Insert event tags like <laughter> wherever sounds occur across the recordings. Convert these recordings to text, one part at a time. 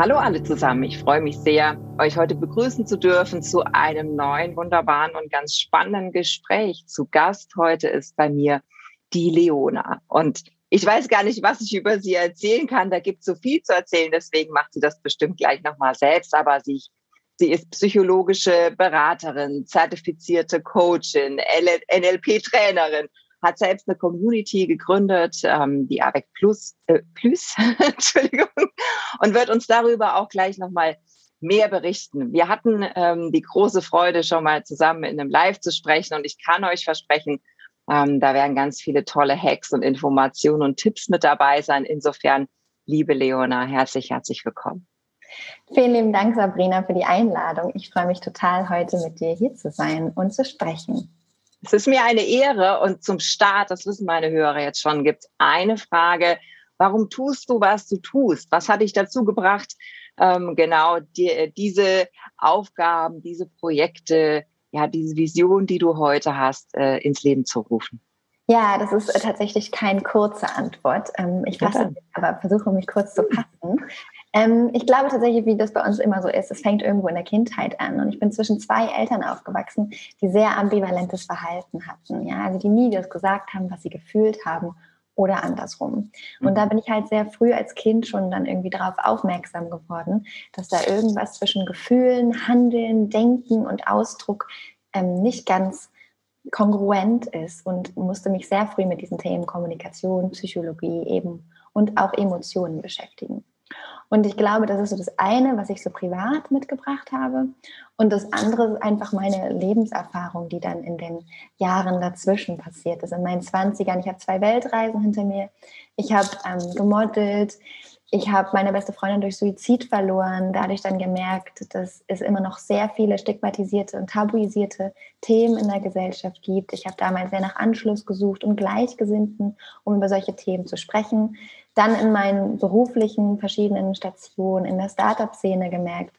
Hallo alle zusammen. Ich freue mich sehr, euch heute begrüßen zu dürfen zu einem neuen, wunderbaren und ganz spannenden Gespräch. Zu Gast heute ist bei mir die Leona. Und ich weiß gar nicht, was ich über sie erzählen kann. Da gibt es so viel zu erzählen. Deswegen macht sie das bestimmt gleich nochmal selbst. Aber sie, sie ist psychologische Beraterin, zertifizierte Coachin, NLP-Trainerin hat selbst eine Community gegründet, ähm, die AVEC Plus, äh, Plus <laughs> Entschuldigung, und wird uns darüber auch gleich nochmal mehr berichten. Wir hatten ähm, die große Freude, schon mal zusammen in einem Live zu sprechen und ich kann euch versprechen, ähm, da werden ganz viele tolle Hacks und Informationen und Tipps mit dabei sein. Insofern, liebe Leona, herzlich, herzlich willkommen. Vielen lieben Dank, Sabrina, für die Einladung. Ich freue mich total, heute mit dir hier zu sein und zu sprechen. Es ist mir eine Ehre und zum Start, das wissen meine Hörer jetzt schon, gibt es eine Frage. Warum tust du, was du tust? Was hat dich dazu gebracht, ähm, genau die, diese Aufgaben, diese Projekte, ja, diese Vision, die du heute hast, äh, ins Leben zu rufen? Ja, das ist äh, tatsächlich keine kurze Antwort. Ähm, ich fasse, aber versuche mich kurz zu fassen. Ähm, ich glaube tatsächlich, wie das bei uns immer so ist, es fängt irgendwo in der Kindheit an. Und ich bin zwischen zwei Eltern aufgewachsen, die sehr ambivalentes Verhalten hatten. Ja, also die nie das gesagt haben, was sie gefühlt haben oder andersrum. Und da mhm. bin ich halt sehr früh als Kind schon dann irgendwie darauf aufmerksam geworden, dass da irgendwas zwischen Gefühlen, Handeln, Denken und Ausdruck ähm, nicht ganz kongruent ist und musste mich sehr früh mit diesen Themen Kommunikation, Psychologie eben und auch Emotionen beschäftigen. Und ich glaube, das ist so das eine, was ich so privat mitgebracht habe. Und das andere ist einfach meine Lebenserfahrung, die dann in den Jahren dazwischen passiert ist. In meinen 20ern, ich habe zwei Weltreisen hinter mir. Ich habe ähm, gemodelt. Ich habe meine beste Freundin durch Suizid verloren, dadurch dann gemerkt, dass es immer noch sehr viele stigmatisierte und tabuisierte Themen in der Gesellschaft gibt. Ich habe damals sehr nach Anschluss gesucht und Gleichgesinnten, um über solche Themen zu sprechen dann in meinen beruflichen verschiedenen Stationen in der Startup-Szene gemerkt,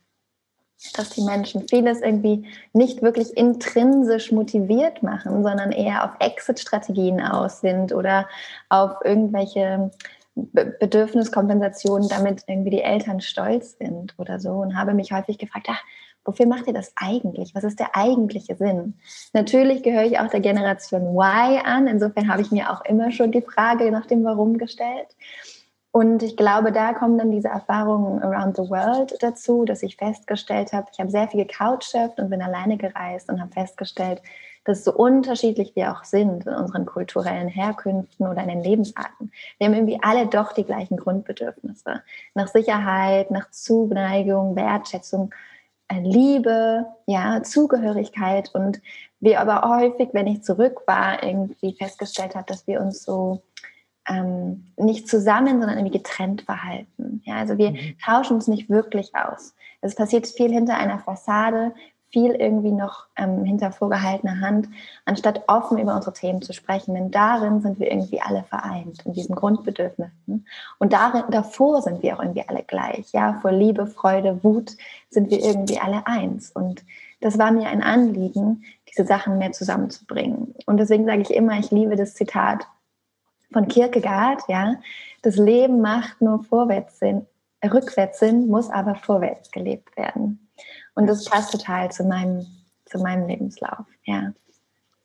dass die Menschen vieles irgendwie nicht wirklich intrinsisch motiviert machen, sondern eher auf Exit-Strategien aus sind oder auf irgendwelche Bedürfniskompensationen, damit irgendwie die Eltern stolz sind oder so. Und habe mich häufig gefragt, ach, Wofür macht ihr das eigentlich? Was ist der eigentliche Sinn? Natürlich gehöre ich auch der Generation Y an. Insofern habe ich mir auch immer schon die Frage nach dem Warum gestellt. Und ich glaube, da kommen dann diese Erfahrungen around the world dazu, dass ich festgestellt habe, ich habe sehr viel gecouchsurft und bin alleine gereist und habe festgestellt, dass so unterschiedlich wir auch sind in unseren kulturellen Herkünften oder in den Lebensarten, wir haben irgendwie alle doch die gleichen Grundbedürfnisse. Nach Sicherheit, nach Zuneigung, Wertschätzung Liebe, ja, Zugehörigkeit und wir aber häufig, wenn ich zurück war, irgendwie festgestellt habe, dass wir uns so ähm, nicht zusammen, sondern irgendwie getrennt verhalten. Ja, also wir mhm. tauschen uns nicht wirklich aus. Es passiert viel hinter einer Fassade, viel irgendwie noch ähm, hinter vorgehaltener Hand, anstatt offen über unsere Themen zu sprechen. Denn darin sind wir irgendwie alle vereint, in diesen Grundbedürfnissen. Und darin, davor sind wir auch irgendwie alle gleich. Ja, vor Liebe, Freude, Wut sind wir irgendwie alle eins. Und das war mir ein Anliegen, diese Sachen mehr zusammenzubringen. Und deswegen sage ich immer, ich liebe das Zitat von Kierkegaard, ja. Das Leben macht nur vorwärts Sinn, rückwärts Sinn, muss aber vorwärts gelebt werden. Und das passt total zu meinem, zu meinem Lebenslauf, ja.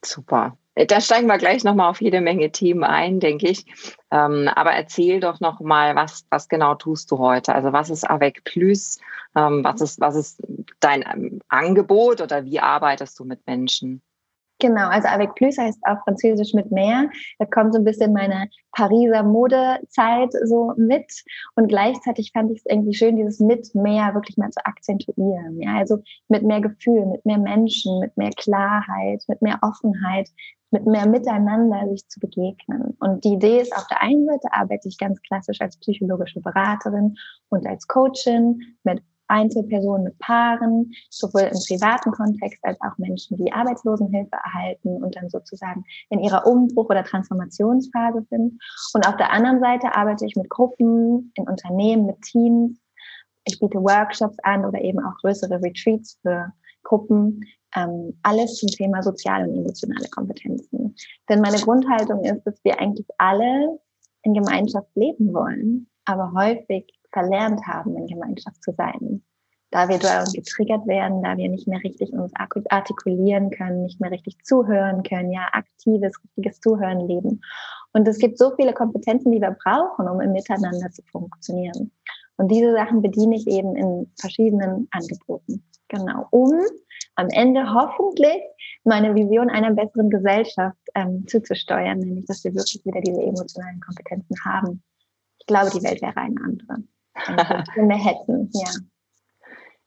Super. Da steigen wir gleich nochmal auf jede Menge Themen ein, denke ich. Ähm, aber erzähl doch nochmal, was, was genau tust du heute? Also was ist Avec Plus? Ähm, was, ist, was ist dein ähm, Angebot oder wie arbeitest du mit Menschen? Genau, also avec plus heißt auf Französisch mit mehr. Da kommt so ein bisschen meine Pariser Modezeit so mit. Und gleichzeitig fand ich es irgendwie schön, dieses mit mehr wirklich mal zu akzentuieren. Ja, also mit mehr Gefühl, mit mehr Menschen, mit mehr Klarheit, mit mehr Offenheit, mit mehr Miteinander sich zu begegnen. Und die Idee ist, auf der einen Seite arbeite ich ganz klassisch als psychologische Beraterin und als Coachin mit Einzelpersonen mit Paaren, sowohl im privaten Kontext als auch Menschen, die Arbeitslosenhilfe erhalten und dann sozusagen in ihrer Umbruch- oder Transformationsphase sind. Und auf der anderen Seite arbeite ich mit Gruppen, in Unternehmen, mit Teams. Ich biete Workshops an oder eben auch größere Retreats für Gruppen. Ähm, alles zum Thema soziale und emotionale Kompetenzen. Denn meine Grundhaltung ist, dass wir eigentlich alle in Gemeinschaft leben wollen, aber häufig verlernt haben, in Gemeinschaft zu sein. Da wir dort getriggert werden, da wir nicht mehr richtig uns artikulieren können, nicht mehr richtig zuhören können, ja, aktives, richtiges Zuhören leben. Und es gibt so viele Kompetenzen, die wir brauchen, um im Miteinander zu funktionieren. Und diese Sachen bediene ich eben in verschiedenen Angeboten. Genau, um am Ende hoffentlich meine Vision einer besseren Gesellschaft ähm, zuzusteuern, nämlich dass wir wirklich wieder diese emotionalen Kompetenzen haben. Ich glaube, die Welt wäre eine andere. Wir hätten, ja.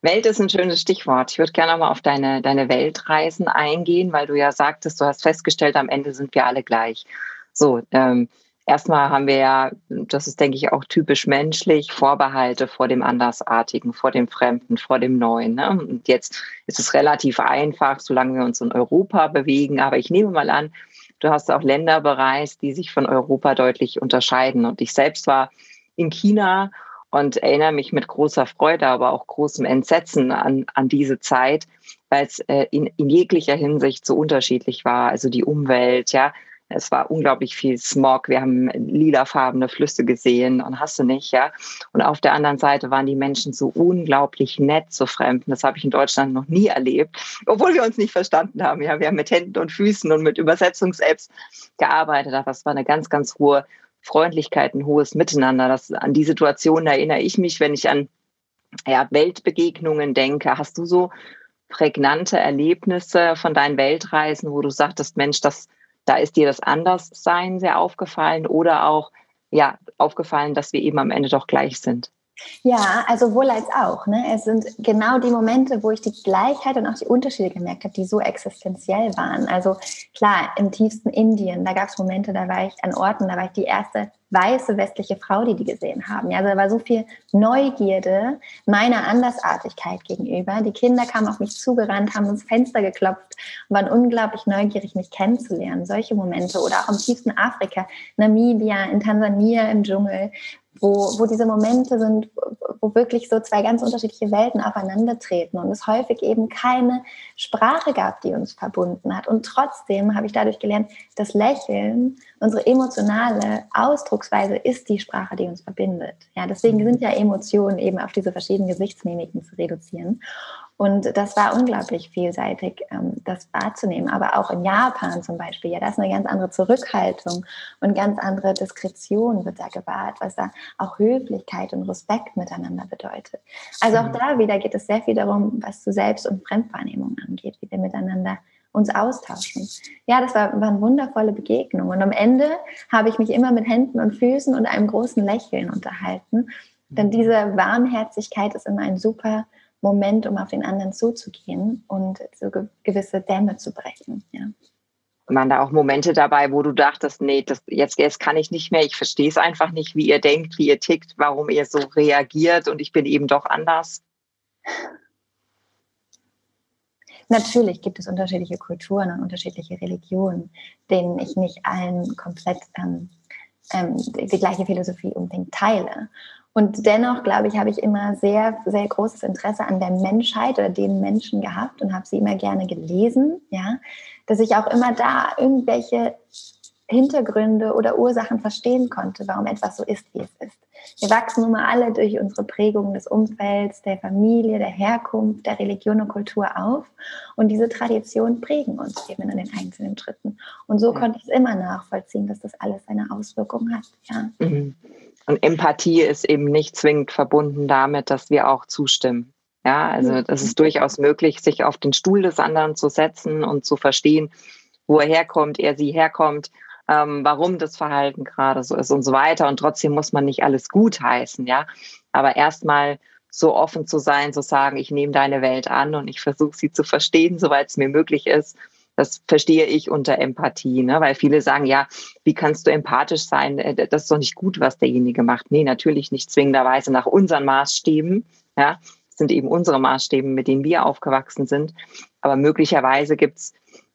Welt ist ein schönes Stichwort. Ich würde gerne mal auf deine, deine Weltreisen eingehen, weil du ja sagtest, du hast festgestellt, am Ende sind wir alle gleich. So, ähm, erstmal haben wir ja, das ist, denke ich, auch typisch menschlich, Vorbehalte vor dem Andersartigen, vor dem Fremden, vor dem Neuen. Ne? Und jetzt ist es relativ einfach, solange wir uns in Europa bewegen. Aber ich nehme mal an, du hast auch Länder bereist, die sich von Europa deutlich unterscheiden. Und ich selbst war in China und erinnere mich mit großer Freude, aber auch großem Entsetzen an, an diese Zeit, weil es äh, in, in jeglicher Hinsicht so unterschiedlich war. Also die Umwelt, ja, es war unglaublich viel Smog. Wir haben lilafarbene Flüsse gesehen und hast du nicht, ja. Und auf der anderen Seite waren die Menschen so unglaublich nett zu Fremden. Das habe ich in Deutschland noch nie erlebt, obwohl wir uns nicht verstanden haben. Ja, wir haben mit Händen und Füßen und mit Übersetzungs-Apps gearbeitet. Das war eine ganz, ganz hohe Freundlichkeit, ein hohes Miteinander. Das, an die Situation erinnere ich mich, wenn ich an ja, Weltbegegnungen denke. Hast du so prägnante Erlebnisse von deinen Weltreisen, wo du sagtest, Mensch, das, da ist dir das Anderssein sehr aufgefallen oder auch ja, aufgefallen, dass wir eben am Ende doch gleich sind? Ja, also wohl als auch. Ne? Es sind genau die Momente, wo ich die Gleichheit und auch die Unterschiede gemerkt habe, die so existenziell waren. Also klar, im tiefsten Indien, da gab es Momente, da war ich an Orten, da war ich die erste weiße westliche Frau, die die gesehen haben. Ja, also da war so viel Neugierde meiner Andersartigkeit gegenüber. Die Kinder kamen auf mich zugerannt, haben ins Fenster geklopft und waren unglaublich neugierig, mich kennenzulernen. Solche Momente oder auch im tiefsten Afrika, Namibia, in Tansania im Dschungel, wo, wo diese Momente sind, wo wirklich so zwei ganz unterschiedliche Welten aufeinandertreten und es häufig eben keine Sprache gab, die uns verbunden hat. Und trotzdem habe ich dadurch gelernt, das Lächeln, unsere emotionale Ausdrucksweise ist die Sprache, die uns verbindet. Ja, deswegen mhm. sind ja Emotionen eben auf diese verschiedenen Gesichtsmimiken zu reduzieren. Und das war unglaublich vielseitig, ähm, das wahrzunehmen. Aber auch in Japan zum Beispiel, ja, da ist eine ganz andere Zurückhaltung und ganz andere Diskretion wird da gewahrt, was da auch Höflichkeit und Respekt miteinander bedeutet. Also auch da wieder geht es sehr viel darum, was zu Selbst- und Fremdwahrnehmung angeht, wie wir miteinander uns austauschen. Ja, das war, waren wundervolle Begegnungen. Und am Ende habe ich mich immer mit Händen und Füßen und einem großen Lächeln unterhalten. Denn mhm. diese Warmherzigkeit ist immer ein super Moment, um auf den anderen zuzugehen und so gewisse Dämme zu brechen. Ja. Waren da auch Momente dabei, wo du dachtest, nee, das, jetzt, jetzt kann ich nicht mehr, ich verstehe es einfach nicht, wie ihr denkt, wie ihr tickt, warum ihr so reagiert und ich bin eben doch anders? Natürlich gibt es unterschiedliche Kulturen und unterschiedliche Religionen, denen ich nicht allen komplett ähm, ähm, die, die gleiche Philosophie unbedingt teile. Und dennoch, glaube ich, habe ich immer sehr, sehr großes Interesse an der Menschheit oder den Menschen gehabt und habe sie immer gerne gelesen, ja, dass ich auch immer da irgendwelche Hintergründe oder Ursachen verstehen konnte, warum etwas so ist, wie es ist. Wir wachsen nun mal alle durch unsere Prägung des Umfelds, der Familie, der Herkunft, der Religion und Kultur auf. Und diese Traditionen prägen uns eben in den einzelnen Schritten. Und so konnte ich es immer nachvollziehen, dass das alles seine Auswirkungen hat. Ja. Mhm. Und Empathie ist eben nicht zwingend verbunden damit, dass wir auch zustimmen. Ja, also das ist durchaus möglich, sich auf den Stuhl des anderen zu setzen und zu verstehen, wo er herkommt, er sie herkommt, ähm, warum das Verhalten gerade so ist und so weiter. Und trotzdem muss man nicht alles gut heißen, ja. Aber erstmal so offen zu sein, zu sagen, ich nehme deine Welt an und ich versuche sie zu verstehen, soweit es mir möglich ist. Das verstehe ich unter Empathie, ne? weil viele sagen, ja, wie kannst du empathisch sein? Äh, das ist doch nicht gut, was derjenige macht. Nee, natürlich nicht zwingenderweise nach unseren Maßstäben. Ja, das sind eben unsere Maßstäbe, mit denen wir aufgewachsen sind. Aber möglicherweise gibt's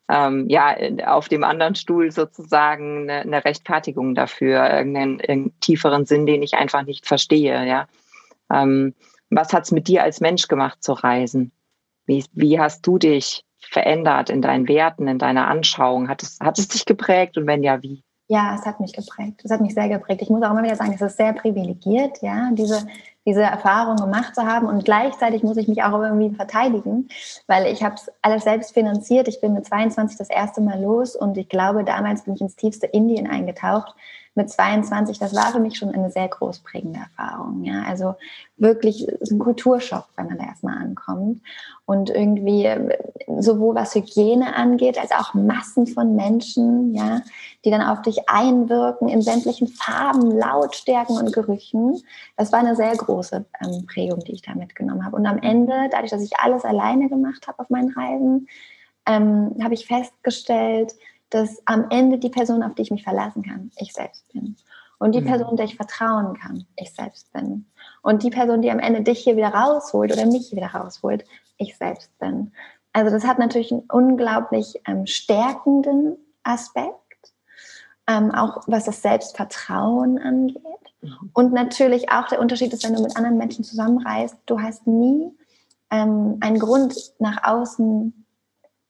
ähm, ja auf dem anderen Stuhl sozusagen eine, eine Rechtfertigung dafür, irgendeinen, irgendeinen, tieferen Sinn, den ich einfach nicht verstehe. Ja, ähm, was hat's mit dir als Mensch gemacht zu reisen? Wie, wie hast du dich verändert in deinen Werten, in deiner Anschauung? Hat es, hat es dich geprägt und wenn ja, wie? Ja, es hat mich geprägt. Es hat mich sehr geprägt. Ich muss auch immer wieder sagen, es ist sehr privilegiert, ja, diese, diese Erfahrung gemacht zu haben. Und gleichzeitig muss ich mich auch irgendwie verteidigen, weil ich habe es alles selbst finanziert. Ich bin mit 22 das erste Mal los und ich glaube, damals bin ich ins tiefste Indien eingetaucht mit 22, das war für mich schon eine sehr großprägende Erfahrung. Ja, also wirklich ein Kulturschock, wenn man da erstmal ankommt. Und irgendwie sowohl was Hygiene angeht, als auch Massen von Menschen, ja, die dann auf dich einwirken in sämtlichen Farben, Lautstärken und Gerüchen. Das war eine sehr große ähm, Prägung, die ich da mitgenommen habe. Und am Ende, dadurch, dass ich alles alleine gemacht habe auf meinen Reisen, ähm, habe ich festgestellt, dass am Ende die Person, auf die ich mich verlassen kann, ich selbst bin. Und die mhm. Person, der ich vertrauen kann, ich selbst bin. Und die Person, die am Ende dich hier wieder rausholt oder mich hier wieder rausholt, ich selbst bin. Also das hat natürlich einen unglaublich ähm, stärkenden Aspekt, ähm, auch was das Selbstvertrauen angeht. Und natürlich auch der Unterschied ist, wenn du mit anderen Menschen zusammenreist, du hast nie ähm, einen Grund nach außen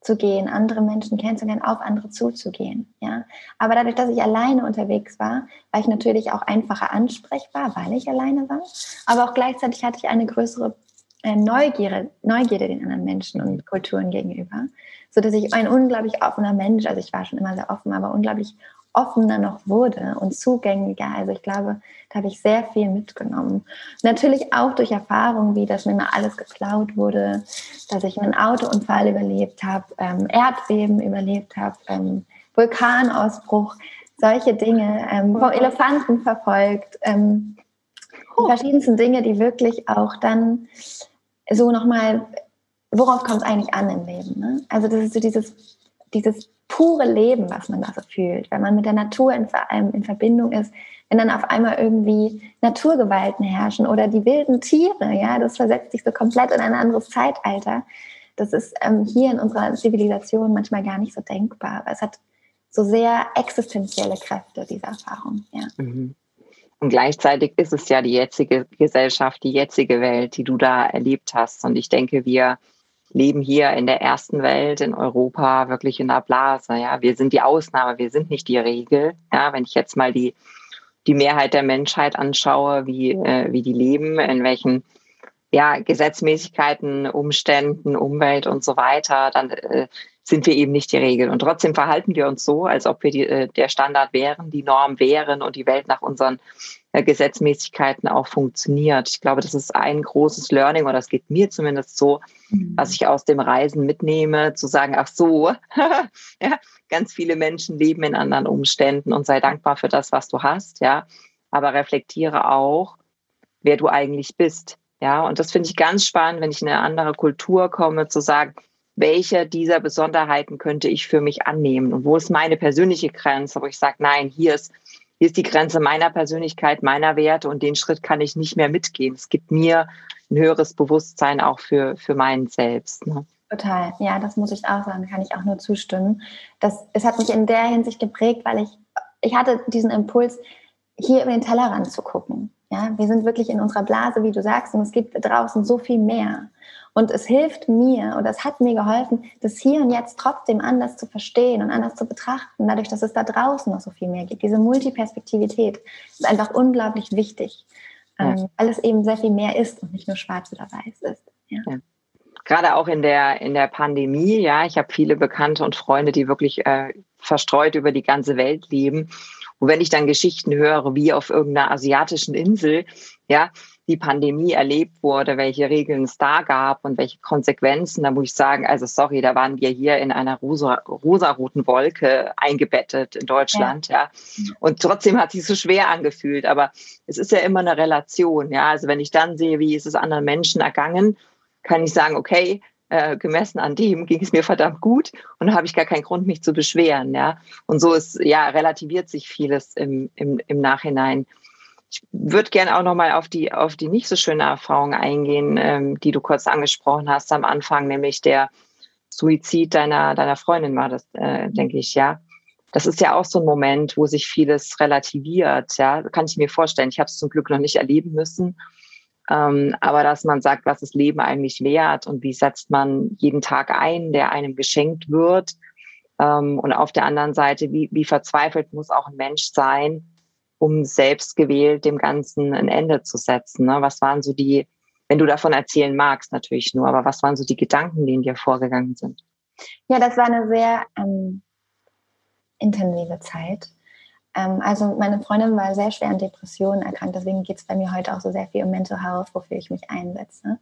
zu gehen, andere Menschen kennenzulernen, auf andere zuzugehen. Ja? Aber dadurch, dass ich alleine unterwegs war, war ich natürlich auch einfacher ansprechbar, weil ich alleine war. Aber auch gleichzeitig hatte ich eine größere äh, Neugierde, Neugierde den anderen Menschen und Kulturen gegenüber, so dass ich ein unglaublich offener Mensch, also ich war schon immer sehr offen, aber unglaublich offener noch wurde und zugänglicher. Also ich glaube, da habe ich sehr viel mitgenommen. Natürlich auch durch Erfahrungen, wie dass mir mal alles geklaut wurde, dass ich einen Autounfall überlebt habe, ähm, Erdbeben überlebt habe, ähm, Vulkanausbruch, solche Dinge, ähm, vom Elefanten verfolgt, ähm, die verschiedensten Dinge, die wirklich auch dann so nochmal, worauf kommt es eigentlich an im Leben? Ne? Also das ist so dieses, dieses pure Leben, was man da so fühlt, wenn man mit der Natur in, in Verbindung ist, wenn dann auf einmal irgendwie Naturgewalten herrschen oder die wilden Tiere, ja, das versetzt sich so komplett in ein anderes Zeitalter. Das ist ähm, hier in unserer Zivilisation manchmal gar nicht so denkbar. Aber es hat so sehr existenzielle Kräfte, diese Erfahrung. Ja. Mhm. Und gleichzeitig ist es ja die jetzige Gesellschaft, die jetzige Welt, die du da erlebt hast. Und ich denke, wir leben hier in der ersten Welt, in Europa, wirklich in der Blase. Ja, wir sind die Ausnahme, wir sind nicht die Regel. Ja, wenn ich jetzt mal die, die Mehrheit der Menschheit anschaue, wie, äh, wie die leben, in welchen ja, Gesetzmäßigkeiten, Umständen, Umwelt und so weiter, dann äh, sind wir eben nicht die Regel. Und trotzdem verhalten wir uns so, als ob wir die, äh, der Standard wären, die Norm wären und die Welt nach unseren Gesetzmäßigkeiten auch funktioniert. Ich glaube, das ist ein großes Learning, oder das geht mir zumindest so, mhm. was ich aus dem Reisen mitnehme, zu sagen, ach so, <laughs> ja, ganz viele Menschen leben in anderen Umständen und sei dankbar für das, was du hast, ja. Aber reflektiere auch, wer du eigentlich bist. Ja, und das finde ich ganz spannend, wenn ich in eine andere Kultur komme, zu sagen, welche dieser Besonderheiten könnte ich für mich annehmen und wo ist meine persönliche Grenze, wo ich sage, nein, hier ist, hier ist die Grenze meiner Persönlichkeit, meiner Werte und den Schritt kann ich nicht mehr mitgehen. Es gibt mir ein höheres Bewusstsein auch für, für meinen Selbst. Ne? Total, ja, das muss ich auch sagen, kann ich auch nur zustimmen. Das, es hat mich in der Hinsicht geprägt, weil ich, ich hatte diesen Impuls, hier über den Tellerrand zu gucken. Ja, wir sind wirklich in unserer Blase, wie du sagst, und es gibt draußen so viel mehr. Und es hilft mir oder es hat mir geholfen, das hier und jetzt trotzdem anders zu verstehen und anders zu betrachten, dadurch, dass es da draußen noch so viel mehr gibt. Diese Multiperspektivität ist einfach unglaublich wichtig, ja. ähm, weil es eben sehr viel mehr ist und nicht nur schwarz oder weiß ist. Ja. Ja. Gerade auch in der, in der Pandemie, ja, ich habe viele Bekannte und Freunde, die wirklich äh, verstreut über die ganze Welt leben. Und wenn ich dann Geschichten höre, wie auf irgendeiner asiatischen Insel, ja, die Pandemie erlebt wurde, welche Regeln es da gab und welche Konsequenzen, da muss ich sagen, also sorry, da waren wir hier in einer rosa, rosaroten Wolke eingebettet in Deutschland, ja. ja. Und trotzdem hat sich so schwer angefühlt. Aber es ist ja immer eine Relation, ja. Also wenn ich dann sehe, wie ist es anderen Menschen ergangen, kann ich sagen, okay, äh, gemessen an dem ging es mir verdammt gut und da habe ich gar keinen Grund, mich zu beschweren, ja. Und so ist, ja, relativiert sich vieles im, im, im Nachhinein. Ich würde gerne auch nochmal auf die, auf die nicht so schöne Erfahrung eingehen, ähm, die du kurz angesprochen hast am Anfang, nämlich der Suizid deiner, deiner Freundin war das, äh, denke ich, ja. Das ist ja auch so ein Moment, wo sich vieles relativiert, ja. Kann ich mir vorstellen. Ich habe es zum Glück noch nicht erleben müssen. Ähm, aber dass man sagt, was ist Leben eigentlich wert und wie setzt man jeden Tag ein, der einem geschenkt wird. Ähm, und auf der anderen Seite, wie, wie verzweifelt muss auch ein Mensch sein, um selbst gewählt dem Ganzen ein Ende zu setzen. Ne? Was waren so die, wenn du davon erzählen magst, natürlich nur, aber was waren so die Gedanken, die in dir vorgegangen sind? Ja, das war eine sehr ähm, intensive Zeit. Ähm, also meine Freundin war sehr schwer an Depressionen erkrankt, deswegen geht es bei mir heute auch so sehr viel um Mental Health, wofür ich mich einsetze.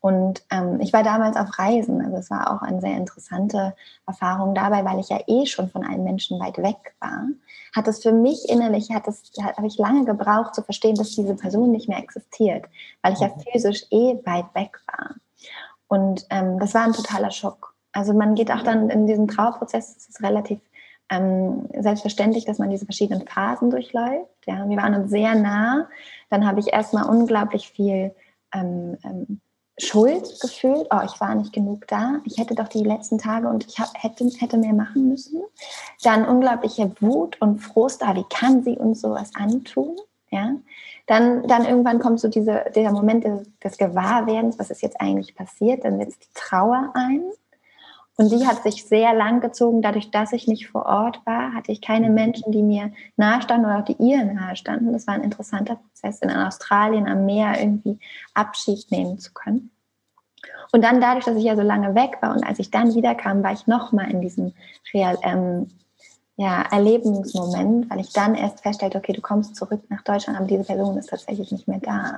Und ähm, ich war damals auf Reisen, also es war auch eine sehr interessante Erfahrung dabei, weil ich ja eh schon von einem Menschen weit weg war. Hat es für mich innerlich, hat es, habe ich lange gebraucht zu verstehen, dass diese Person nicht mehr existiert, weil ich ja mhm. physisch eh weit weg war. Und ähm, das war ein totaler Schock. Also man geht auch dann in diesem Trauerprozess, das ist relativ ähm, selbstverständlich, dass man diese verschiedenen Phasen durchläuft. Ja, wir waren uns sehr nah. Dann habe ich erstmal unglaublich viel ähm, ähm, Schuld gefühlt. Oh, ich war nicht genug da. Ich hätte doch die letzten Tage und ich hab, hätte, hätte mehr machen müssen. Dann unglaubliche Wut und Frust. Ah, wie kann sie uns sowas antun? Ja. Dann, dann irgendwann kommt so diese, dieser Moment des, des Gewahrwerdens, was ist jetzt eigentlich passiert. Dann setzt die Trauer ein. Und die hat sich sehr lang gezogen. Dadurch, dass ich nicht vor Ort war, hatte ich keine mhm. Menschen, die mir nahestanden oder auch die ihr nahestanden. Das war ein interessanter Prozess, in Australien am Meer irgendwie Abschied nehmen zu können. Und dann dadurch, dass ich ja so lange weg war und als ich dann wiederkam, war ich nochmal in diesem Real, ähm, ja, Erlebensmoment, weil ich dann erst feststellte, okay, du kommst zurück nach Deutschland, aber diese Person ist tatsächlich nicht mehr da.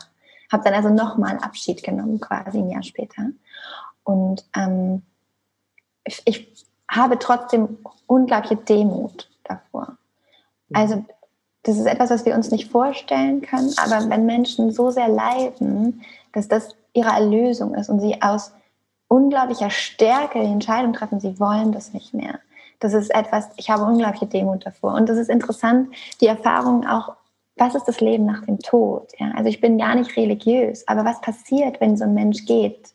Habe dann also nochmal Abschied genommen, quasi ein Jahr später. Und ähm, ich, ich habe trotzdem unglaubliche Demut davor. Mhm. Also das ist etwas, was wir uns nicht vorstellen können, aber wenn Menschen so sehr leiden, dass das ihre Erlösung ist und sie aus unglaublicher Stärke die Entscheidung treffen, sie wollen das nicht mehr. Das ist etwas, ich habe unglaubliche Demut davor. Und das ist interessant, die Erfahrung auch, was ist das Leben nach dem Tod? Ja, also ich bin gar nicht religiös, aber was passiert, wenn so ein Mensch geht?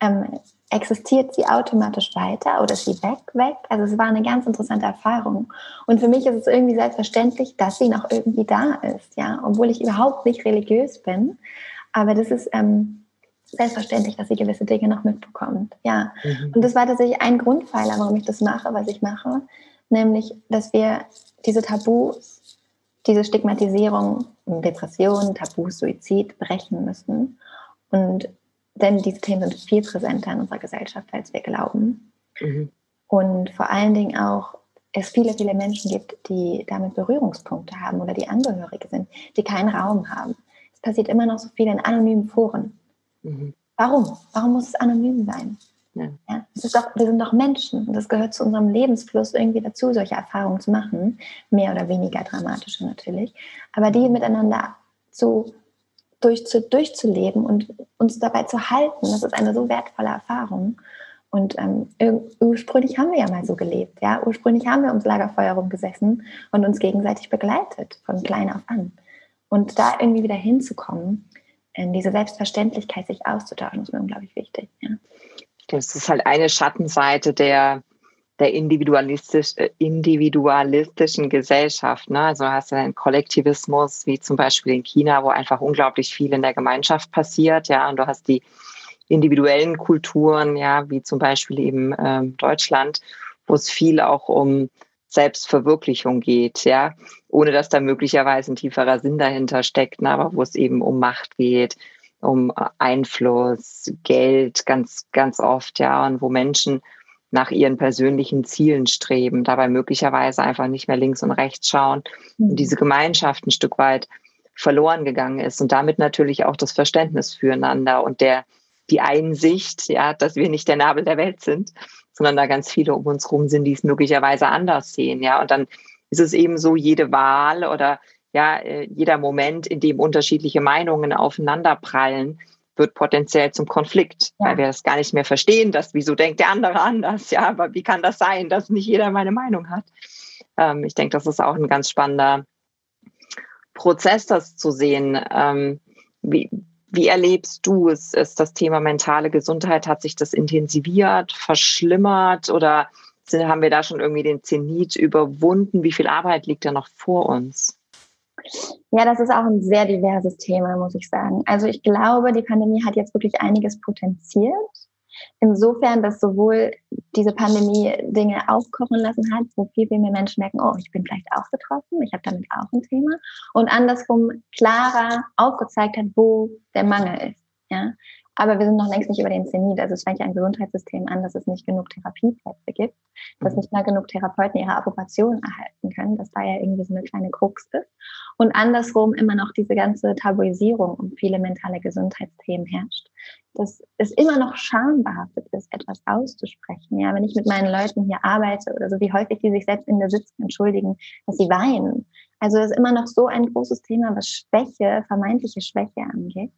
Ähm, existiert sie automatisch weiter oder ist sie weg, weg? Also es war eine ganz interessante Erfahrung. Und für mich ist es irgendwie selbstverständlich, dass sie noch irgendwie da ist, ja, obwohl ich überhaupt nicht religiös bin. Aber das ist ähm, selbstverständlich, dass sie gewisse Dinge noch mitbekommt, ja. Mhm. Und das war tatsächlich ein Grundpfeiler, warum ich das mache, was ich mache, nämlich, dass wir diese Tabus, diese Stigmatisierung, Depression, Tabus, Suizid brechen müssen und denn diese Themen sind viel präsenter in unserer Gesellschaft, als wir glauben. Mhm. Und vor allen Dingen auch es viele, viele Menschen gibt, die damit Berührungspunkte haben oder die Angehörige sind, die keinen Raum haben. Es passiert immer noch so viel in anonymen Foren. Mhm. Warum? Warum muss es anonym sein? Ja. Ja, es ist doch, wir sind doch Menschen und das gehört zu unserem Lebensfluss irgendwie dazu, solche Erfahrungen zu machen, mehr oder weniger dramatische natürlich, aber die miteinander zu durch, zu, durchzuleben und uns dabei zu halten. Das ist eine so wertvolle Erfahrung. Und ähm, ursprünglich haben wir ja mal so gelebt. Ja? Ursprünglich haben wir ums Lagerfeuer rumgesessen und uns gegenseitig begleitet, von klein auf an. Und da irgendwie wieder hinzukommen, in diese Selbstverständlichkeit sich auszutauschen, ist mir unglaublich wichtig. Ja. Das ist halt eine Schattenseite der, der individualistisch, äh, individualistischen Gesellschaft. Ne? Also hast du einen Kollektivismus, wie zum Beispiel in China, wo einfach unglaublich viel in der Gemeinschaft passiert, ja, und du hast die individuellen Kulturen, ja, wie zum Beispiel eben ähm, Deutschland, wo es viel auch um Selbstverwirklichung geht, ja, ohne dass da möglicherweise ein tieferer Sinn dahinter steckt, ne? aber wo es eben um Macht geht, um äh, Einfluss, Geld, ganz, ganz oft, ja, und wo Menschen nach ihren persönlichen Zielen streben, dabei möglicherweise einfach nicht mehr links und rechts schauen und mhm. diese Gemeinschaft ein Stück weit verloren gegangen ist und damit natürlich auch das Verständnis füreinander und der die Einsicht, ja, dass wir nicht der Nabel der Welt sind, sondern da ganz viele um uns rum sind, die es möglicherweise anders sehen, ja. Und dann ist es eben so, jede Wahl oder ja, äh, jeder Moment, in dem unterschiedliche Meinungen aufeinanderprallen, wird potenziell zum Konflikt, ja. weil wir das gar nicht mehr verstehen, dass wieso denkt der andere anders, ja, aber wie kann das sein, dass nicht jeder meine Meinung hat? Ähm, ich denke, das ist auch ein ganz spannender Prozess, das zu sehen. Ähm, wie, wie erlebst du es? Ist das Thema mentale Gesundheit, hat sich das intensiviert, verschlimmert oder sind, haben wir da schon irgendwie den Zenit überwunden? Wie viel Arbeit liegt da noch vor uns? Ja, das ist auch ein sehr diverses Thema, muss ich sagen. Also ich glaube, die Pandemie hat jetzt wirklich einiges potenziert. Insofern, dass sowohl diese Pandemie Dinge aufkochen lassen hat, wo viel, viel mehr Menschen merken, oh, ich bin vielleicht auch betroffen, ich habe damit auch ein Thema. Und andersrum klarer aufgezeigt hat, wo der Mangel ist. Ja? Aber wir sind noch längst nicht über den Zenit. Also es fängt ja ein Gesundheitssystem an, dass es nicht genug Therapieplätze gibt, dass mhm. nicht mal genug Therapeuten ihre Approbation erhalten können, dass da ja irgendwie so eine kleine Krux ist. Und andersrum immer noch diese ganze Tabuisierung um viele mentale Gesundheitsthemen herrscht. Dass es immer noch schambehaftet ist, etwas auszusprechen. Ja, wenn ich mit meinen Leuten hier arbeite oder so, wie häufig die sich selbst in der Sitzung entschuldigen, dass sie weinen. Also es ist immer noch so ein großes Thema, was Schwäche, vermeintliche Schwäche angeht.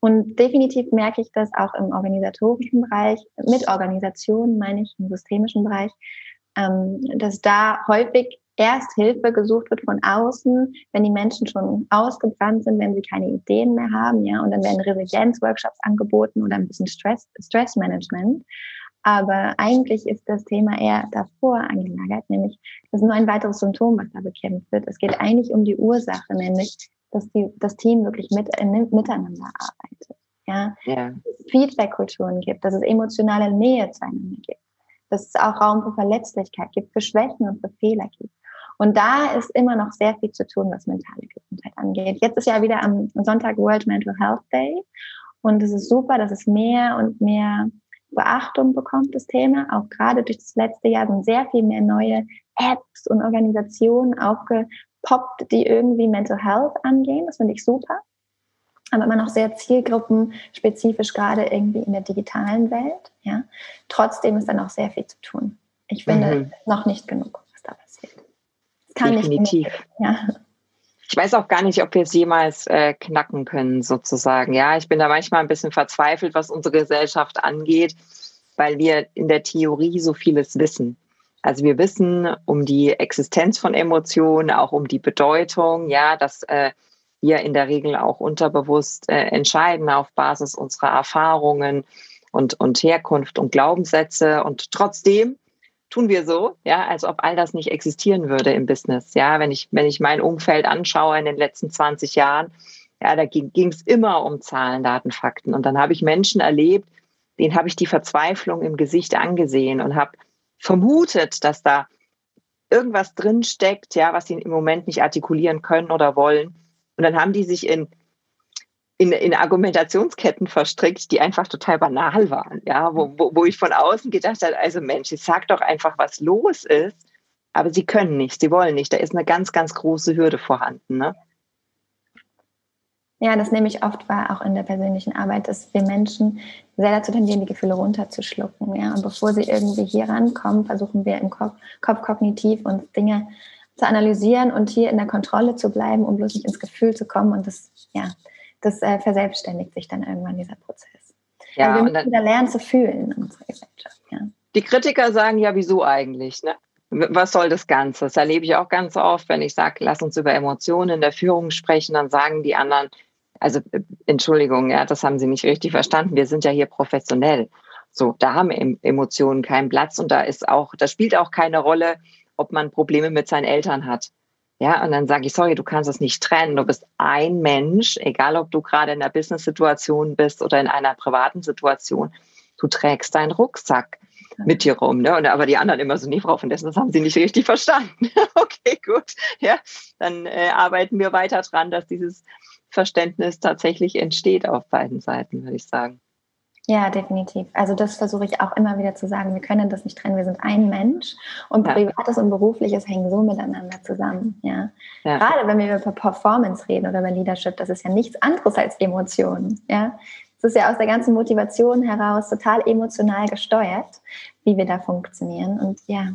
Und definitiv merke ich das auch im organisatorischen Bereich, mit Organisationen meine ich, im systemischen Bereich, ähm, dass da häufig erst Hilfe gesucht wird von außen, wenn die Menschen schon ausgebrannt sind, wenn sie keine Ideen mehr haben, ja, und dann werden Resilienzworkshops angeboten oder ein bisschen Stress, Stressmanagement. Aber eigentlich ist das Thema eher davor angelagert, nämlich das ist nur ein weiteres Symptom, was da bekämpft wird. Es geht eigentlich um die Ursache, nämlich dass die, das Team wirklich mit, äh, miteinander arbeitet. Ja? ja. Dass es Feedback-Kulturen gibt, dass es emotionale Nähe zueinander gibt, dass es auch Raum für Verletzlichkeit gibt, für Schwächen und für Fehler gibt. Und da ist immer noch sehr viel zu tun, was mentale Gesundheit angeht. Jetzt ist ja wieder am Sonntag World Mental Health Day. Und es ist super, dass es mehr und mehr Beachtung bekommt, das Thema. Auch gerade durch das letzte Jahr sind sehr viel mehr neue Apps und Organisationen aufge, poppt, die irgendwie Mental Health angehen. Das finde ich super. Aber immer noch sehr zielgruppenspezifisch, gerade irgendwie in der digitalen Welt. Ja. Trotzdem ist da noch sehr viel zu tun. Ich finde mhm. noch nicht genug, was da passiert. Es kann Definitiv. nicht genug. Ja. Ich weiß auch gar nicht, ob wir es jemals äh, knacken können, sozusagen. Ja, ich bin da manchmal ein bisschen verzweifelt, was unsere Gesellschaft angeht, weil wir in der Theorie so vieles wissen. Also wir wissen um die Existenz von Emotionen, auch um die Bedeutung, ja, dass äh, wir in der Regel auch unterbewusst äh, entscheiden auf Basis unserer Erfahrungen und, und Herkunft und Glaubenssätze. Und trotzdem tun wir so, ja, als ob all das nicht existieren würde im Business. Ja, wenn ich, wenn ich mein Umfeld anschaue in den letzten 20 Jahren, ja, da ging es immer um Zahlen, Daten, Fakten. Und dann habe ich Menschen erlebt, denen habe ich die Verzweiflung im Gesicht angesehen und habe vermutet, dass da irgendwas drin steckt, ja, was sie im Moment nicht artikulieren können oder wollen. Und dann haben die sich in, in, in Argumentationsketten verstrickt, die einfach total banal waren, ja, wo, wo, wo ich von außen gedacht habe, also Mensch, ich sag doch einfach, was los ist, aber sie können nicht, sie wollen nicht. Da ist eine ganz, ganz große Hürde vorhanden. Ne? Ja, das nehme ich oft wahr, auch in der persönlichen Arbeit, dass wir Menschen sehr dazu tendieren, die Gefühle runterzuschlucken. Ja? Und bevor sie irgendwie hier rankommen, versuchen wir im Kopf, Kopf kognitiv uns Dinge zu analysieren und hier in der Kontrolle zu bleiben, um bloß nicht ins Gefühl zu kommen. Und das, ja, das äh, verselbstständigt sich dann irgendwann, dieser Prozess. Ja, also wir müssen wieder lernen zu fühlen in unserer Gesellschaft. Ja. Die Kritiker sagen ja, wieso eigentlich? Ne? was soll das Ganze? Das erlebe ich auch ganz oft, wenn ich sage, lass uns über Emotionen in der Führung sprechen, dann sagen die anderen, also äh, Entschuldigung, ja, das haben Sie nicht richtig verstanden. Wir sind ja hier professionell. So, da haben Emotionen keinen Platz und da ist auch, da spielt auch keine Rolle, ob man Probleme mit seinen Eltern hat. Ja, und dann sage ich, sorry, du kannst es nicht trennen. Du bist ein Mensch, egal ob du gerade in einer Business-Situation bist oder in einer privaten Situation. Du trägst deinen Rucksack mit dir rum. Ne? Und, aber die anderen immer so, nee, Frau von dessen, das haben sie nicht richtig verstanden. <laughs> okay, gut. Ja, dann äh, arbeiten wir weiter dran, dass dieses Verständnis tatsächlich entsteht auf beiden Seiten, würde ich sagen. Ja, definitiv. Also das versuche ich auch immer wieder zu sagen. Wir können das nicht trennen. Wir sind ein Mensch und ja. Privates und Berufliches hängen so miteinander zusammen. Ja? ja? Gerade wenn wir über Performance reden oder über Leadership, das ist ja nichts anderes als Emotionen. Ja? Es ist ja aus der ganzen Motivation heraus total emotional gesteuert, wie wir da funktionieren. Und ja,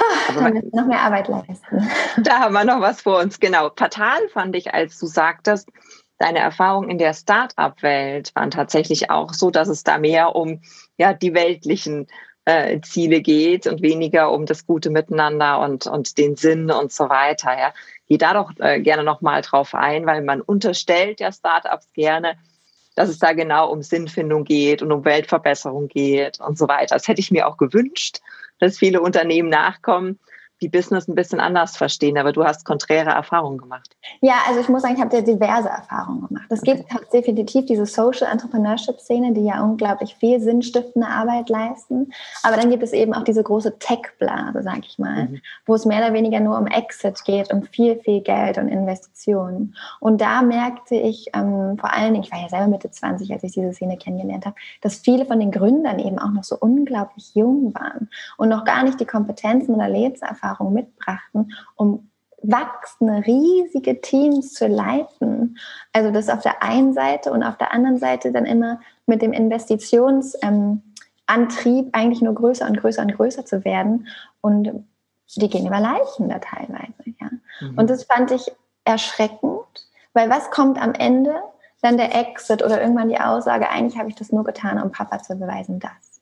Oh, da müssen noch mehr Arbeit leisten. <laughs> Da haben wir noch was vor uns, genau. Fatal fand ich, als du sagtest, deine Erfahrungen in der Start-up-Welt waren tatsächlich auch so, dass es da mehr um ja, die weltlichen äh, Ziele geht und weniger um das gute Miteinander und, und den Sinn und so weiter. Ja. Geh da doch äh, gerne nochmal drauf ein, weil man unterstellt ja Startups gerne, dass es da genau um Sinnfindung geht und um Weltverbesserung geht und so weiter. Das hätte ich mir auch gewünscht, dass viele Unternehmen nachkommen die Business ein bisschen anders verstehen, aber du hast konträre Erfahrungen gemacht. Ja, also ich muss sagen, ich habe diverse Erfahrungen gemacht. Es okay. gibt definitiv diese Social Entrepreneurship-Szene, die ja unglaublich viel sinnstiftende Arbeit leisten. Aber dann gibt es eben auch diese große Tech-Blase, sag ich mal, mhm. wo es mehr oder weniger nur um Exit geht, um viel, viel Geld und Investitionen. Und da merkte ich ähm, vor allen Dingen, ich war ja selber Mitte 20, als ich diese Szene kennengelernt habe, dass viele von den Gründern eben auch noch so unglaublich jung waren und noch gar nicht die Kompetenzen oder Lebenserfahrung Erfahrung mitbrachten, um wachsende, riesige Teams zu leiten. Also das auf der einen Seite und auf der anderen Seite dann immer mit dem Investitionsantrieb eigentlich nur größer und größer und größer zu werden. Und die gehen über Leichen da teilweise. Ja. Mhm. Und das fand ich erschreckend, weil was kommt am Ende? Dann der Exit oder irgendwann die Aussage, eigentlich habe ich das nur getan, um Papa zu beweisen, das.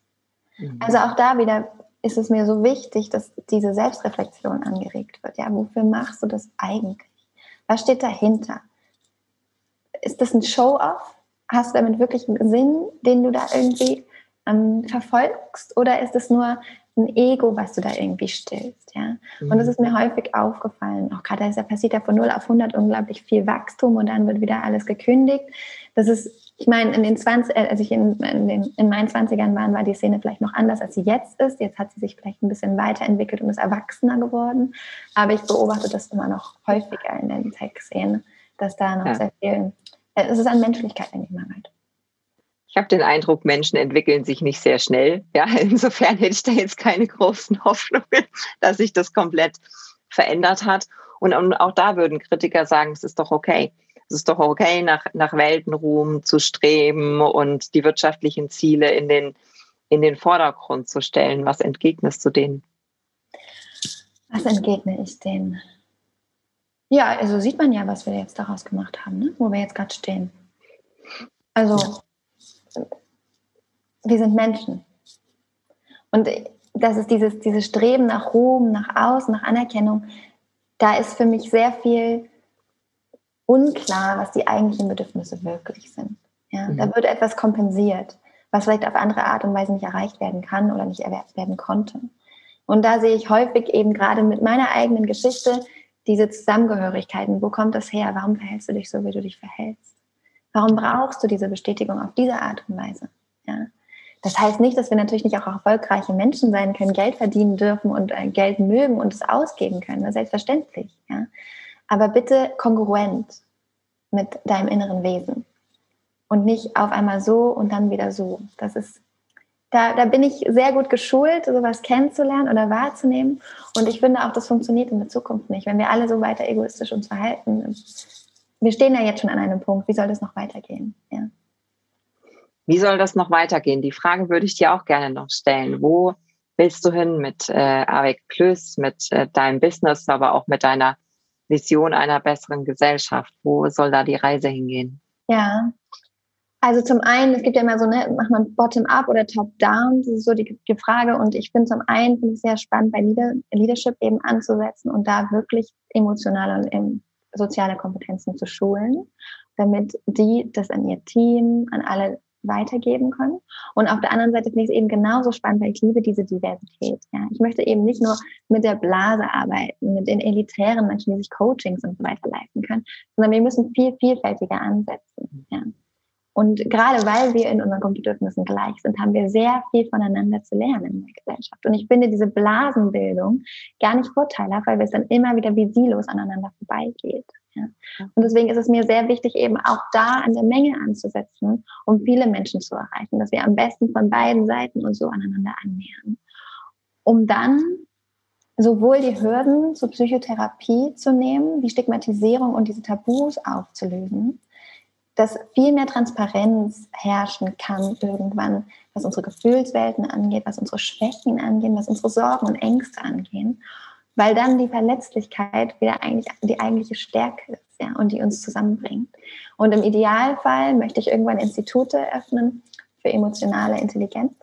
Mhm. Also auch da wieder ist es mir so wichtig, dass diese Selbstreflexion angeregt wird. Ja, wofür machst du das eigentlich? Was steht dahinter? Ist das ein Show-off? Hast du damit wirklich einen Sinn, den du da irgendwie ähm, verfolgst? Oder ist es nur ein Ego, was du da irgendwie stillst? Ja? Mhm. Und das ist mir häufig aufgefallen. Auch gerade da passiert ja von 0 auf 100 unglaublich viel Wachstum und dann wird wieder alles gekündigt. Das ist ich meine, in den 20, äh, als ich in, in, den, in meinen 20ern war, war die Szene vielleicht noch anders, als sie jetzt ist. Jetzt hat sie sich vielleicht ein bisschen weiterentwickelt und ist erwachsener geworden. Aber ich beobachte das immer noch häufiger in den Tech-Szenen, dass da noch ja. sehr viel, äh, es ist an Menschlichkeit, denke ich mal, halt. Ich habe den Eindruck, Menschen entwickeln sich nicht sehr schnell. Ja, <laughs> insofern hätte ich da jetzt keine großen <laughs> Hoffnungen, dass sich das komplett verändert hat. Und auch da würden Kritiker sagen, es ist doch okay es ist doch okay, nach, nach Weltenruhm zu streben und die wirtschaftlichen Ziele in den, in den Vordergrund zu stellen. Was entgegnest du denen? Was entgegne ich denen? Ja, also sieht man ja, was wir jetzt daraus gemacht haben, ne? wo wir jetzt gerade stehen. Also, wir sind Menschen. Und das ist dieses, dieses Streben nach Ruhm, nach Außen, nach Anerkennung. Da ist für mich sehr viel unklar, was die eigentlichen Bedürfnisse wirklich sind. Ja, mhm. Da wird etwas kompensiert, was vielleicht auf andere Art und Weise nicht erreicht werden kann oder nicht erwerbt werden konnte. Und da sehe ich häufig eben gerade mit meiner eigenen Geschichte diese Zusammengehörigkeiten. Wo kommt das her? Warum verhältst du dich so, wie du dich verhältst? Warum brauchst du diese Bestätigung auf diese Art und Weise? Ja. Das heißt nicht, dass wir natürlich nicht auch erfolgreiche Menschen sein können, Geld verdienen dürfen und äh, Geld mögen und es ausgeben können. Selbstverständlich. Ja aber bitte kongruent mit deinem inneren Wesen und nicht auf einmal so und dann wieder so. Das ist, da, da bin ich sehr gut geschult, sowas kennenzulernen oder wahrzunehmen. Und ich finde auch, das funktioniert in der Zukunft nicht, wenn wir alle so weiter egoistisch uns verhalten. Wir stehen ja jetzt schon an einem Punkt. Wie soll das noch weitergehen? Ja. Wie soll das noch weitergehen? Die Frage würde ich dir auch gerne noch stellen. Wo willst du hin mit äh, Avec Plus, mit äh, deinem Business, aber auch mit deiner Vision einer besseren Gesellschaft? Wo soll da die Reise hingehen? Ja, also zum einen, es gibt ja immer so, ne, macht man Bottom-up oder Top-down, das ist so die, die Frage. Und ich finde zum einen finde sehr spannend, bei Leader, Leadership eben anzusetzen und da wirklich emotionale und ähm, soziale Kompetenzen zu schulen, damit die das an ihr Team, an alle weitergeben können. Und auf der anderen Seite finde ich es eben genauso spannend, weil ich liebe diese Diversität. Ja. Ich möchte eben nicht nur mit der Blase arbeiten, mit den elitären Menschen, die sich Coachings und so weiter leisten können, sondern wir müssen viel vielfältiger ansetzen. Ja. Und gerade weil wir in unseren Grundbedürfnissen gleich sind, haben wir sehr viel voneinander zu lernen in der Gesellschaft. Und ich finde diese Blasenbildung gar nicht vorteilhaft, weil es dann immer wieder wie Silos aneinander vorbeigeht. Und deswegen ist es mir sehr wichtig, eben auch da an der Menge anzusetzen, um viele Menschen zu erreichen, dass wir am besten von beiden Seiten uns so aneinander annähern, um dann sowohl die Hürden zur Psychotherapie zu nehmen, die Stigmatisierung und diese Tabus aufzulösen, dass viel mehr Transparenz herrschen kann irgendwann, was unsere Gefühlswelten angeht, was unsere Schwächen angeht, was unsere Sorgen und Ängste angehen, weil dann die Verletzlichkeit wieder eigentlich die eigentliche Stärke ist ja, und die uns zusammenbringt. Und im Idealfall möchte ich irgendwann Institute eröffnen für emotionale Intelligenz,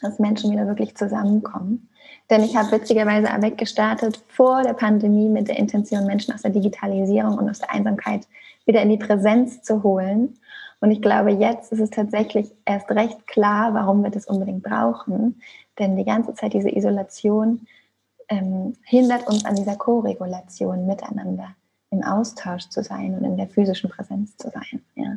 dass Menschen wieder wirklich zusammenkommen. Denn ich habe witzigerweise weggestartet vor der Pandemie mit der Intention, Menschen aus der Digitalisierung und aus der Einsamkeit wieder in die Präsenz zu holen. Und ich glaube, jetzt ist es tatsächlich erst recht klar, warum wir das unbedingt brauchen. Denn die ganze Zeit diese Isolation ähm, hindert uns an dieser Co-Regulation miteinander im Austausch zu sein und in der physischen Präsenz zu sein. Ja.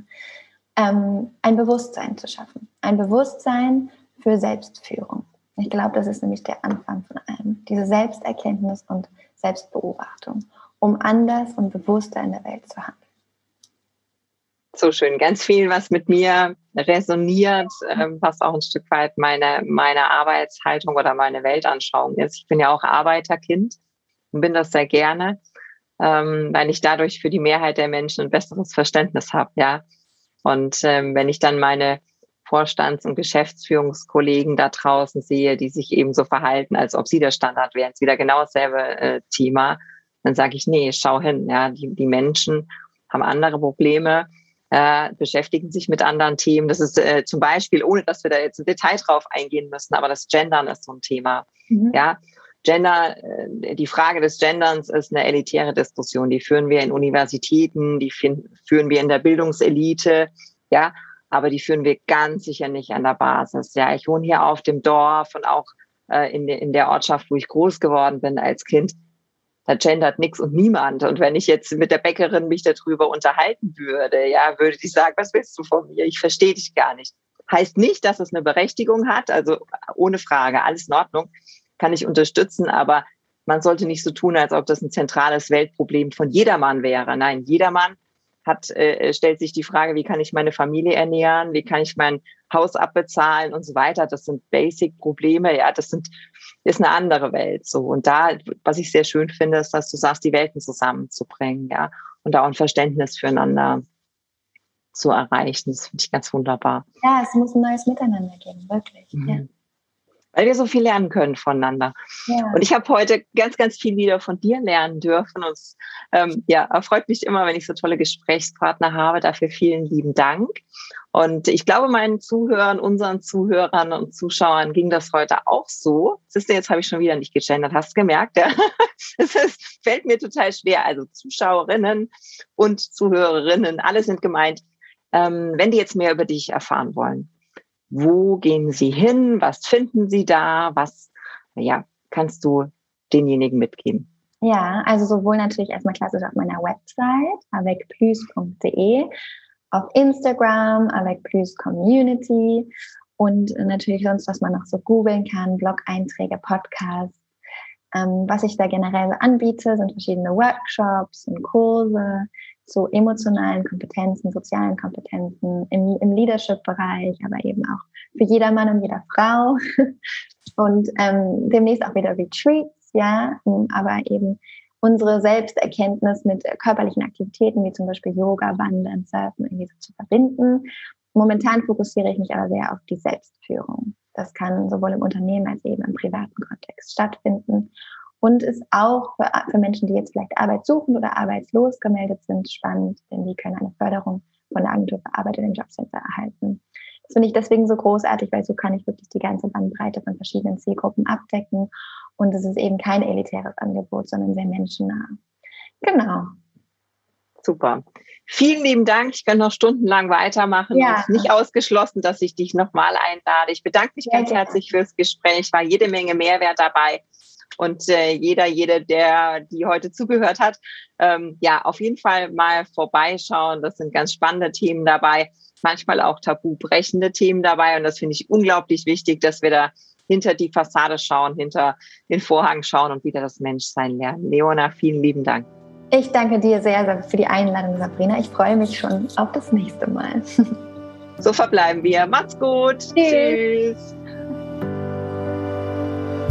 Ähm, ein Bewusstsein zu schaffen. Ein Bewusstsein für Selbstführung. Ich glaube, das ist nämlich der Anfang von allem. Diese Selbsterkenntnis und Selbstbeobachtung, um anders und bewusster in der Welt zu handeln so schön. Ganz viel, was mit mir resoniert, ähm, was auch ein Stück weit meine, meine Arbeitshaltung oder meine Weltanschauung ist. Ich bin ja auch Arbeiterkind und bin das sehr gerne, ähm, weil ich dadurch für die Mehrheit der Menschen ein besseres Verständnis habe, ja. Und ähm, wenn ich dann meine Vorstands- und Geschäftsführungskollegen da draußen sehe, die sich eben so verhalten, als ob sie der Standard wären, ist wieder genau dasselbe äh, Thema, dann sage ich, nee, schau hin, ja, die, die Menschen haben andere Probleme äh, beschäftigen sich mit anderen Themen. Das ist äh, zum Beispiel, ohne dass wir da jetzt im Detail drauf eingehen müssen, aber das Gendern ist so ein Thema. Mhm. Ja, Gender, äh, die Frage des Genderns ist eine elitäre Diskussion. Die führen wir in Universitäten, die führen wir in der Bildungselite, ja, aber die führen wir ganz sicher nicht an der Basis. Ja, ich wohne hier auf dem Dorf und auch äh, in, de, in der Ortschaft, wo ich groß geworden bin als Kind da gendert nichts und niemand. Und wenn ich jetzt mit der Bäckerin mich darüber unterhalten würde, ja, würde ich sagen, was willst du von mir? Ich verstehe dich gar nicht. Heißt nicht, dass es eine Berechtigung hat, also ohne Frage, alles in Ordnung, kann ich unterstützen, aber man sollte nicht so tun, als ob das ein zentrales Weltproblem von jedermann wäre. Nein, jedermann hat, äh, stellt sich die Frage, wie kann ich meine Familie ernähren, wie kann ich mein Haus abbezahlen und so weiter. Das sind Basic-Probleme, ja, das sind, ist eine andere Welt so. Und da, was ich sehr schön finde, ist, dass du sagst, die Welten zusammenzubringen, ja, und da auch ein Verständnis füreinander zu erreichen. Das finde ich ganz wunderbar. Ja, es muss ein neues Miteinander geben, wirklich. Mhm. Ja weil wir so viel lernen können voneinander. Ja. Und ich habe heute ganz, ganz viel wieder von dir lernen dürfen. Und es ähm, ja, erfreut mich immer, wenn ich so tolle Gesprächspartner habe. Dafür vielen lieben Dank. Und ich glaube, meinen Zuhörern, unseren Zuhörern und Zuschauern ging das heute auch so. Siehst du, jetzt habe ich schon wieder nicht gegendert, hast du gemerkt? Ja? <laughs> Es fällt mir total schwer. Also Zuschauerinnen und Zuhörerinnen, alle sind gemeint. Ähm, wenn die jetzt mehr über dich erfahren wollen, wo gehen Sie hin? Was finden Sie da? Was, ja, kannst du denjenigen mitgeben? Ja, also sowohl natürlich erstmal klassisch auf meiner Website, avecplus.de, auf Instagram, avecplus Community und natürlich sonst, was man noch so googeln kann, Blog-Einträge, Podcasts. Ähm, was ich da generell anbiete, sind verschiedene Workshops und Kurse, zu emotionalen Kompetenzen, sozialen Kompetenzen im, im Leadership-Bereich, aber eben auch für jeder Mann und jeder Frau. <laughs> Und ähm, demnächst auch wieder Retreats, ja, aber eben unsere Selbsterkenntnis mit körperlichen Aktivitäten wie zum Beispiel Yoga, Wandern, Surfen irgendwie so zu verbinden. Momentan fokussiere ich mich aber sehr auf die Selbstführung. Das kann sowohl im Unternehmen als eben im privaten Kontext stattfinden und ist auch für, für Menschen, die jetzt vielleicht Arbeit suchen oder arbeitslos gemeldet sind, spannend, denn die können eine Förderung von der Agentur für Arbeit in den Jobcenter erhalten. Das finde ich deswegen so großartig, weil so kann ich wirklich die ganze Bandbreite von verschiedenen Zielgruppen abdecken. Und es ist eben kein elitäres Angebot, sondern sehr menschennah. Genau. Super. Vielen lieben Dank. Ich könnte noch stundenlang weitermachen. Ja. Ist nicht ausgeschlossen, dass ich dich nochmal einlade. Ich bedanke mich ja, ganz ja. herzlich fürs Gespräch. War jede Menge Mehrwert dabei und äh, jeder, jede, der die heute zugehört hat, ähm, ja, auf jeden Fall mal vorbeischauen. Das sind ganz spannende Themen dabei, manchmal auch tabubrechende Themen dabei. Und das finde ich unglaublich wichtig, dass wir da hinter die Fassade schauen, hinter den Vorhang schauen und wieder das Menschsein lernen. Leona, vielen lieben Dank. Ich danke dir sehr, sehr für die Einladung, Sabrina. Ich freue mich schon auf das nächste Mal. <laughs> So verbleiben wir. Macht's gut. Tschüss. Tschüss.